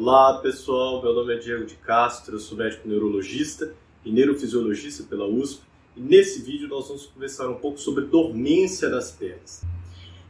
Olá pessoal, meu nome é Diego de Castro, sou médico neurologista e neurofisiologista pela USP e nesse vídeo nós vamos conversar um pouco sobre dormência das pernas.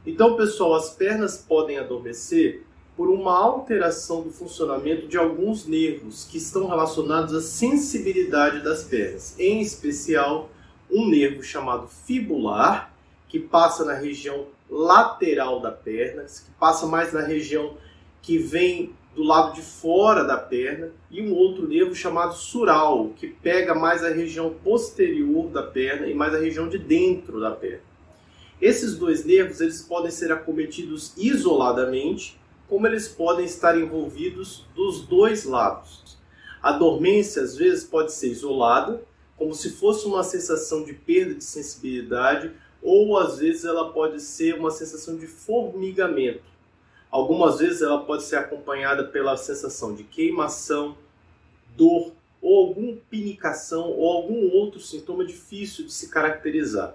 Então pessoal, as pernas podem adormecer por uma alteração do funcionamento de alguns nervos que estão relacionados à sensibilidade das pernas, em especial um nervo chamado fibular, que passa na região lateral da perna, que passa mais na região que vem do lado de fora da perna, e um outro nervo chamado sural, que pega mais a região posterior da perna e mais a região de dentro da perna. Esses dois nervos eles podem ser acometidos isoladamente, como eles podem estar envolvidos dos dois lados. A dormência às vezes pode ser isolada, como se fosse uma sensação de perda de sensibilidade, ou às vezes ela pode ser uma sensação de formigamento. Algumas vezes ela pode ser acompanhada pela sensação de queimação, dor ou alguma pinicação ou algum outro sintoma difícil de se caracterizar.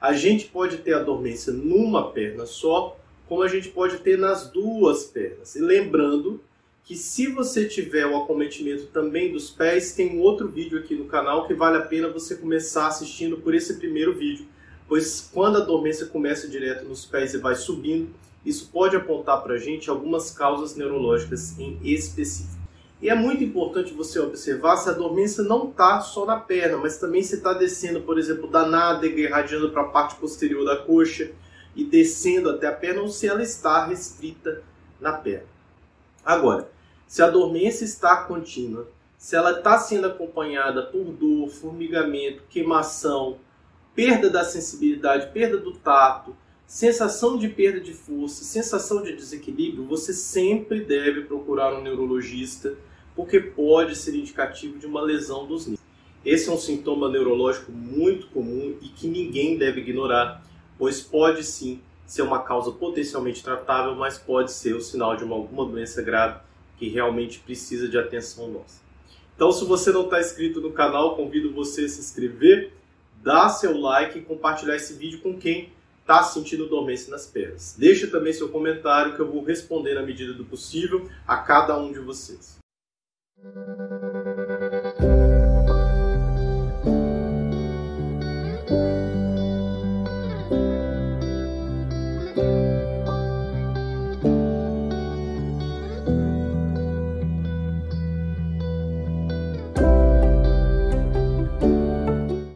A gente pode ter a dormência numa perna só, como a gente pode ter nas duas pernas. E lembrando que se você tiver o acometimento também dos pés, tem um outro vídeo aqui no canal que vale a pena você começar assistindo por esse primeiro vídeo, pois quando a dormência começa direto nos pés e vai subindo, isso pode apontar para a gente algumas causas neurológicas em específico. E é muito importante você observar se a dormência não está só na perna, mas também se está descendo, por exemplo, da nádega, irradiando para a parte posterior da coxa e descendo até a perna, ou se ela está restrita na perna. Agora, se a dormência está contínua, se ela está sendo acompanhada por dor, formigamento, queimação, perda da sensibilidade, perda do tato, sensação de perda de força, sensação de desequilíbrio, você sempre deve procurar um neurologista, porque pode ser indicativo de uma lesão dos nervos. Esse é um sintoma neurológico muito comum e que ninguém deve ignorar, pois pode sim ser uma causa potencialmente tratável, mas pode ser o sinal de uma, alguma doença grave que realmente precisa de atenção nossa. Então, se você não está inscrito no canal, convido você a se inscrever, dar seu like e compartilhar esse vídeo com quem está sentindo dormência nas pernas. Deixe também seu comentário que eu vou responder na medida do possível a cada um de vocês.